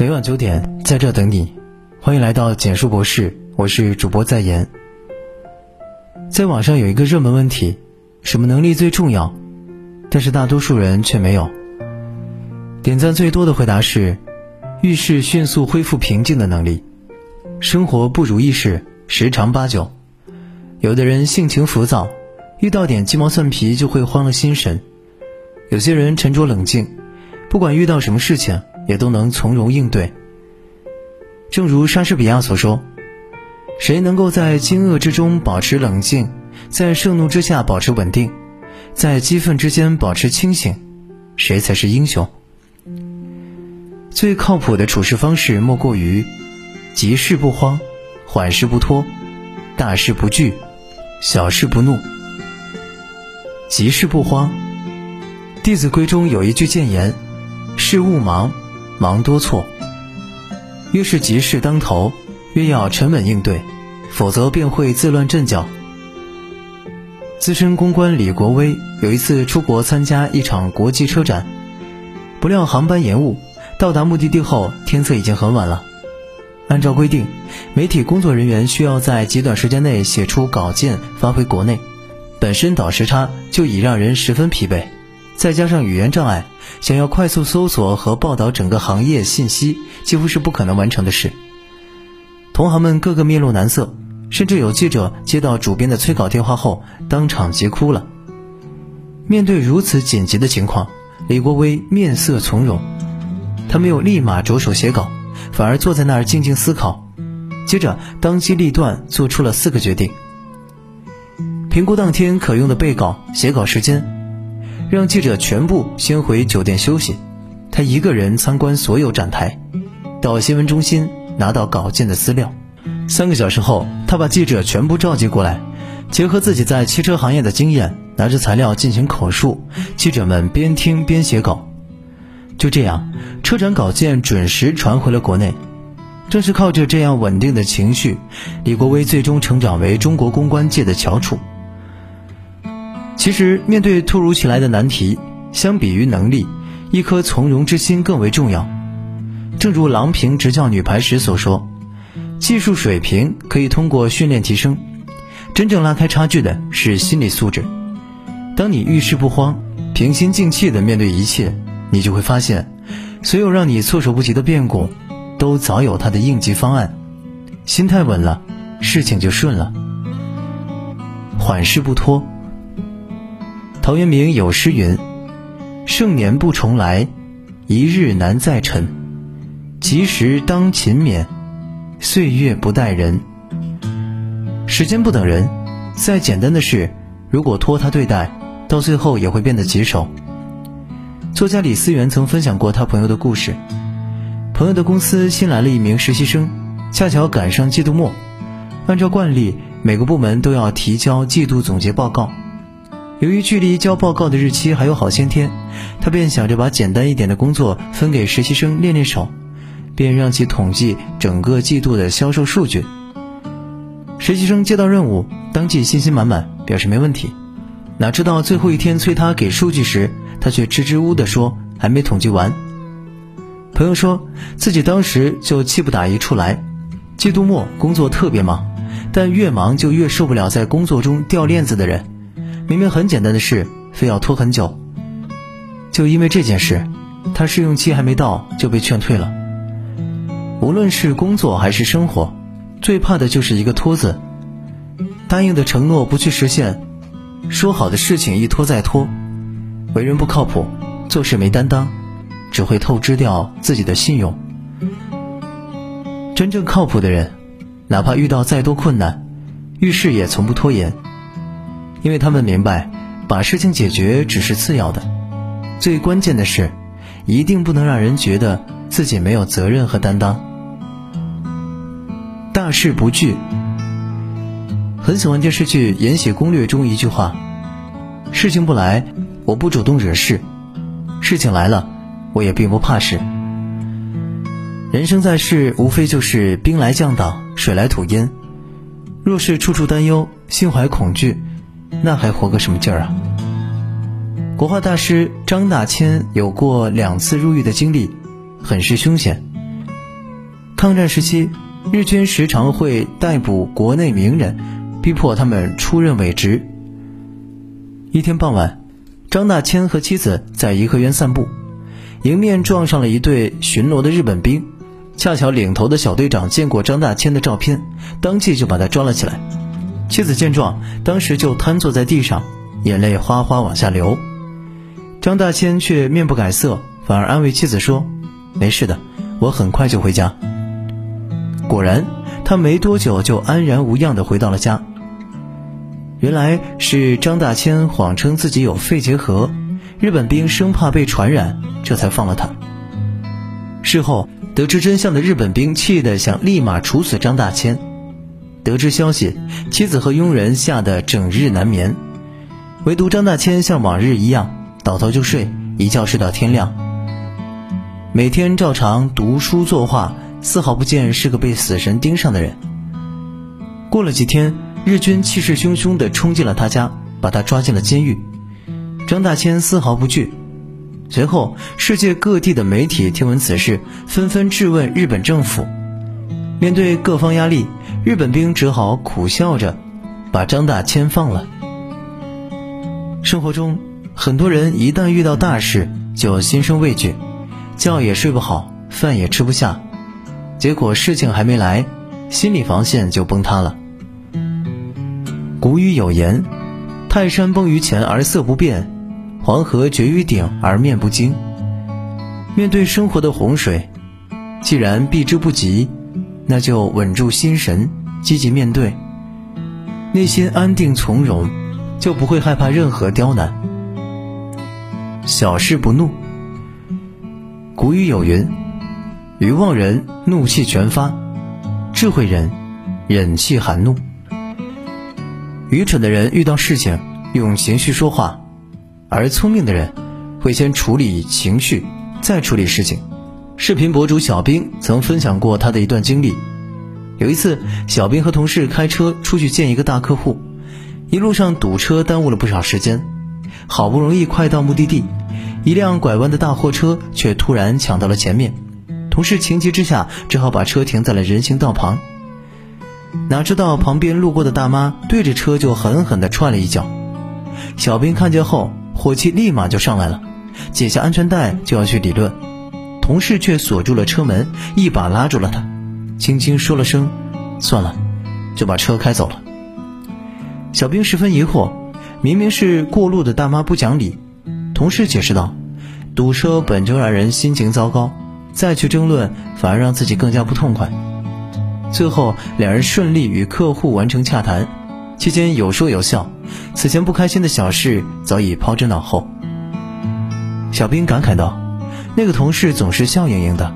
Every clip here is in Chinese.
每晚九点，在这等你。欢迎来到简述博士，我是主播在言。在网上有一个热门问题：什么能力最重要？但是大多数人却没有。点赞最多的回答是：遇事迅速恢复平静的能力。生活不如意事十常八九。有的人性情浮躁，遇到点鸡毛蒜皮就会慌了心神；有些人沉着冷静，不管遇到什么事情也都能从容应对。正如莎士比亚所说：“谁能够在惊愕之中保持冷静，在盛怒之下保持稳定，在激愤之间保持清醒，谁才是英雄？”最靠谱的处事方式莫过于：急事不慌，缓事不拖，大事不惧。小事不怒，急事不慌。《弟子规》中有一句谏言：“事勿忙，忙多错。”越是急事当头，越要沉稳应对，否则便会自乱阵脚。资深公关李国威有一次出国参加一场国际车展，不料航班延误，到达目的地后天色已经很晚了。按照规定，媒体工作人员需要在极短时间内写出稿件发回国内。本身倒时差就已让人十分疲惫，再加上语言障碍，想要快速搜索和报道整个行业信息，几乎是不可能完成的事。同行们个个面露难色，甚至有记者接到主编的催稿电话后，当场急哭了。面对如此紧急的情况，李国威面色从容，他没有立马着手写稿。反而坐在那儿静静思考，接着当机立断做出了四个决定：评估当天可用的备稿、写稿时间，让记者全部先回酒店休息，他一个人参观所有展台，到新闻中心拿到稿件的资料。三个小时后，他把记者全部召集过来，结合自己在汽车行业的经验，拿着材料进行口述，记者们边听边写稿。就这样，车展稿件准时传回了国内。正是靠着这样稳定的情绪，李国威最终成长为中国公关界的翘楚。其实，面对突如其来的难题，相比于能力，一颗从容之心更为重要。正如郎平执教女排时所说：“技术水平可以通过训练提升，真正拉开差距的是心理素质。当你遇事不慌，平心静气地面对一切。”你就会发现，所有让你措手不及的变故，都早有它的应急方案。心态稳了，事情就顺了。缓事不拖。陶渊明有诗云：“盛年不重来，一日难再晨。及时当勤勉，岁月不待人。”时间不等人，再简单的事，如果拖沓对待，到最后也会变得棘手。作家李思源曾分享过他朋友的故事。朋友的公司新来了一名实习生，恰巧赶上季度末。按照惯例，每个部门都要提交季度总结报告。由于距离交报告的日期还有好些天，他便想着把简单一点的工作分给实习生练练手，便让其统计整个季度的销售数据。实习生接到任务，当即信心满满，表示没问题。哪知道最后一天催他给数据时，他却支支吾吾地说还没统计完。朋友说自己当时就气不打一处来，季度末工作特别忙，但越忙就越受不了在工作中掉链子的人。明明很简单的事，非要拖很久。就因为这件事，他试用期还没到就被劝退了。无论是工作还是生活，最怕的就是一个“拖”字。答应的承诺不去实现，说好的事情一拖再拖。为人不靠谱，做事没担当，只会透支掉自己的信用。真正靠谱的人，哪怕遇到再多困难，遇事也从不拖延，因为他们明白，把事情解决只是次要的，最关键的是，一定不能让人觉得自己没有责任和担当。大事不惧。很喜欢电视剧《延禧攻略》中一句话：事情不来。我不主动惹事，事情来了，我也并不怕事。人生在世，无非就是兵来将挡，水来土掩。若是处处担忧，心怀恐惧，那还活个什么劲儿啊？国画大师张大千有过两次入狱的经历，很是凶险。抗战时期，日军时常会逮捕国内名人，逼迫他们出任伪职。一天傍晚，张大千和妻子在颐和园散步，迎面撞上了一队巡逻的日本兵。恰巧领头的小队长见过张大千的照片，当即就把他抓了起来。妻子见状，当时就瘫坐在地上，眼泪哗哗往下流。张大千却面不改色，反而安慰妻子说：“没事的，我很快就回家。”果然，他没多久就安然无恙地回到了家。原来是张大千谎称自己有肺结核，日本兵生怕被传染，这才放了他。事后得知真相的日本兵气得想立马处死张大千。得知消息，妻子和佣人吓得整日难眠，唯独张大千像往日一样倒头就睡，一觉睡到天亮。每天照常读书作画，丝毫不见是个被死神盯上的人。过了几天。日军气势汹汹地冲进了他家，把他抓进了监狱。张大千丝毫不惧。随后，世界各地的媒体听闻此事，纷纷质问日本政府。面对各方压力，日本兵只好苦笑着，把张大千放了。生活中，很多人一旦遇到大事，就心生畏惧，觉也睡不好，饭也吃不下，结果事情还没来，心理防线就崩塌了。古语有言：“泰山崩于前而色不变，黄河决于顶而面不惊。”面对生活的洪水，既然避之不及，那就稳住心神，积极面对，内心安定从容，就不会害怕任何刁难。小事不怒。古语有云：“愚妄人怒气全发，智慧人忍气含怒。”愚蠢的人遇到事情用情绪说话，而聪明的人会先处理情绪，再处理事情。视频博主小兵曾分享过他的一段经历。有一次，小兵和同事开车出去见一个大客户，一路上堵车，耽误了不少时间。好不容易快到目的地，一辆拐弯的大货车却突然抢到了前面，同事情急之下只好把车停在了人行道旁。哪知道旁边路过的大妈对着车就狠狠地踹了一脚，小兵看见后火气立马就上来了，解下安全带就要去理论，同事却锁住了车门，一把拉住了他，轻轻说了声“算了”，就把车开走了。小兵十分疑惑，明明是过路的大妈不讲理，同事解释道：“堵车本就让人心情糟糕，再去争论反而让自己更加不痛快。”最后，两人顺利与客户完成洽谈，期间有说有笑，此前不开心的小事早已抛之脑后。小兵感慨道：“那个同事总是笑盈盈的，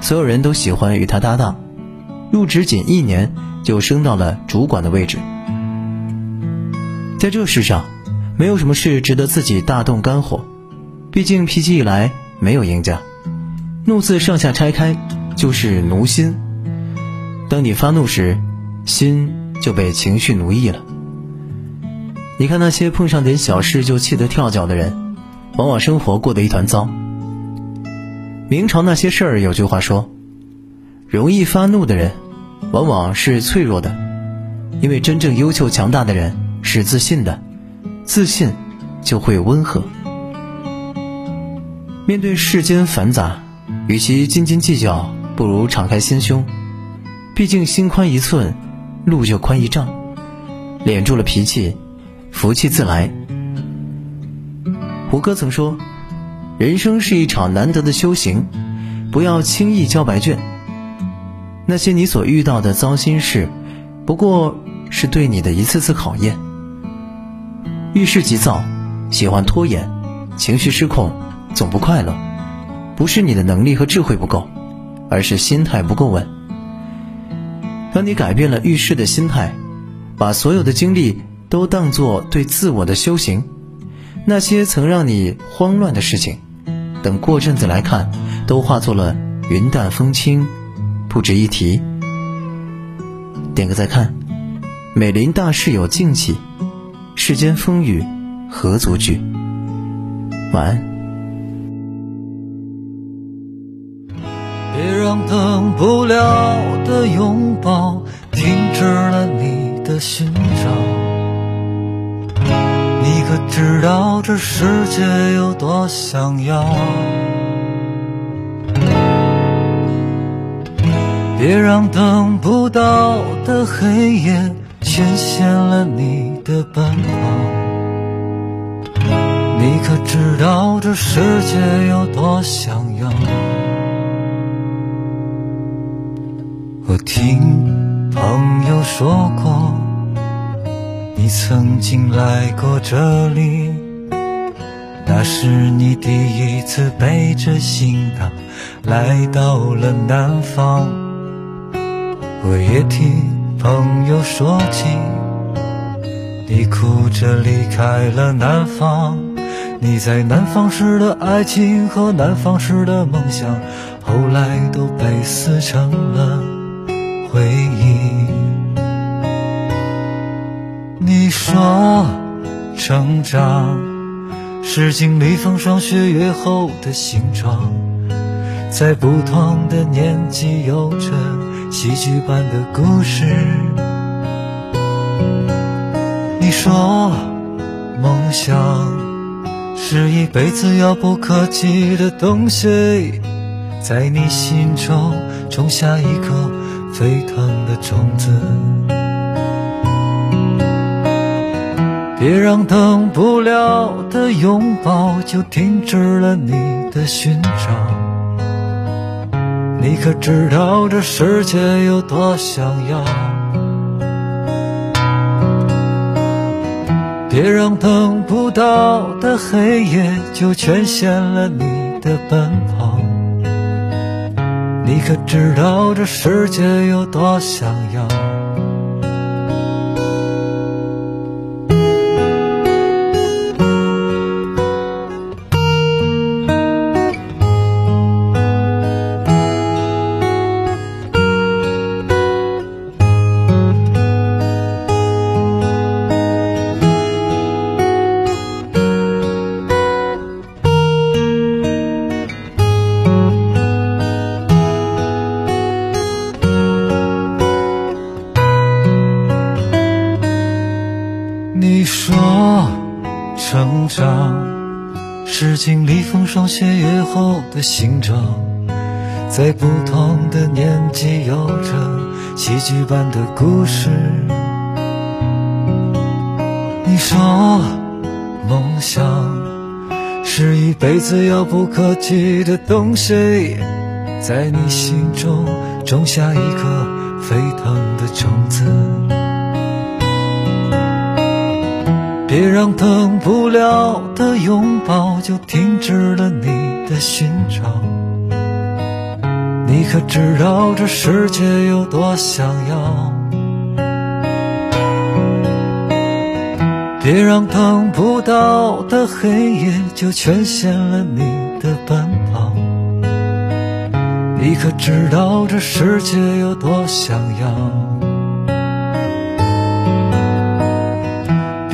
所有人都喜欢与他搭档。入职仅一年，就升到了主管的位置。在这世上，没有什么事值得自己大动肝火，毕竟脾气一来没有赢家，怒字上下拆开就是奴心。”当你发怒时，心就被情绪奴役了。你看那些碰上点小事就气得跳脚的人，往往生活过得一团糟。明朝那些事儿有句话说：“容易发怒的人，往往是脆弱的，因为真正优秀强大的人是自信的，自信就会温和。面对世间繁杂，与其斤斤计较，不如敞开心胸。”毕竟心宽一寸，路就宽一丈。敛住了脾气，福气自来。胡歌曾说：“人生是一场难得的修行，不要轻易交白卷。那些你所遇到的糟心事，不过是对你的一次次考验。遇事急躁，喜欢拖延，情绪失控，总不快乐，不是你的能力和智慧不够，而是心态不够稳。”当你改变了遇事的心态，把所有的精力都当作对自我的修行，那些曾让你慌乱的事情，等过阵子来看，都化作了云淡风轻，不值一提。点个再看，美林大事有静气，世间风雨何足惧。晚安。别让等不了的拥抱停止了你的寻找。知道这世界有多想要？别让等不到的黑夜牵线了你的奔跑。你可知道这世界有多想要？我听朋友说过，你曾经来过这里，那是你第一次背着行囊来到了南方。我也听朋友说起，你哭着离开了南方。你在南方时的爱情和南方时的梦想，后来都被撕成了回忆。你说成长是经历风霜雪月后的形状，在不同的年纪有着戏剧般的故事。你说梦想。是一辈子遥不可及的东西，在你心中种下一颗沸腾的种子。别让等不了的拥抱就停止了你的寻找。你可知道这世界有多想要？别让等不到的黑夜就全限了你的奔跑。你可知道这世界有多想要？是经历风霜雪月后的形状，在不同的年纪有着戏剧般的故事。你说梦想是一辈子遥不可及的东西，在你心中种下一颗沸腾的种子。别让等不了的拥抱就停止了你的寻找。你可知道这世界有多想要？别让等不到的黑夜就全限了你的奔跑。你可知道这世界有多想要？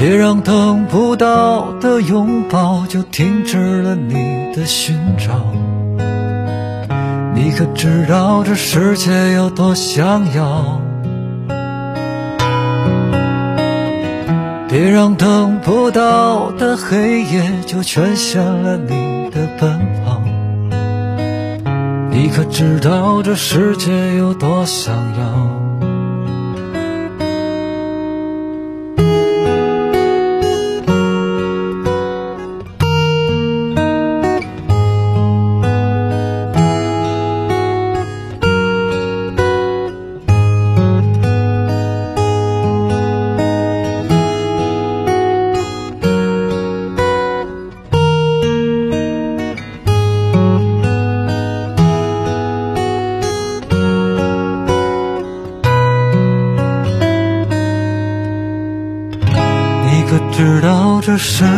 别让等不到的拥抱就停止了你的寻找。你可知道这世界有多想要？别让等不到的黑夜就全限了你的奔跑。你可知道这世界有多想要？这世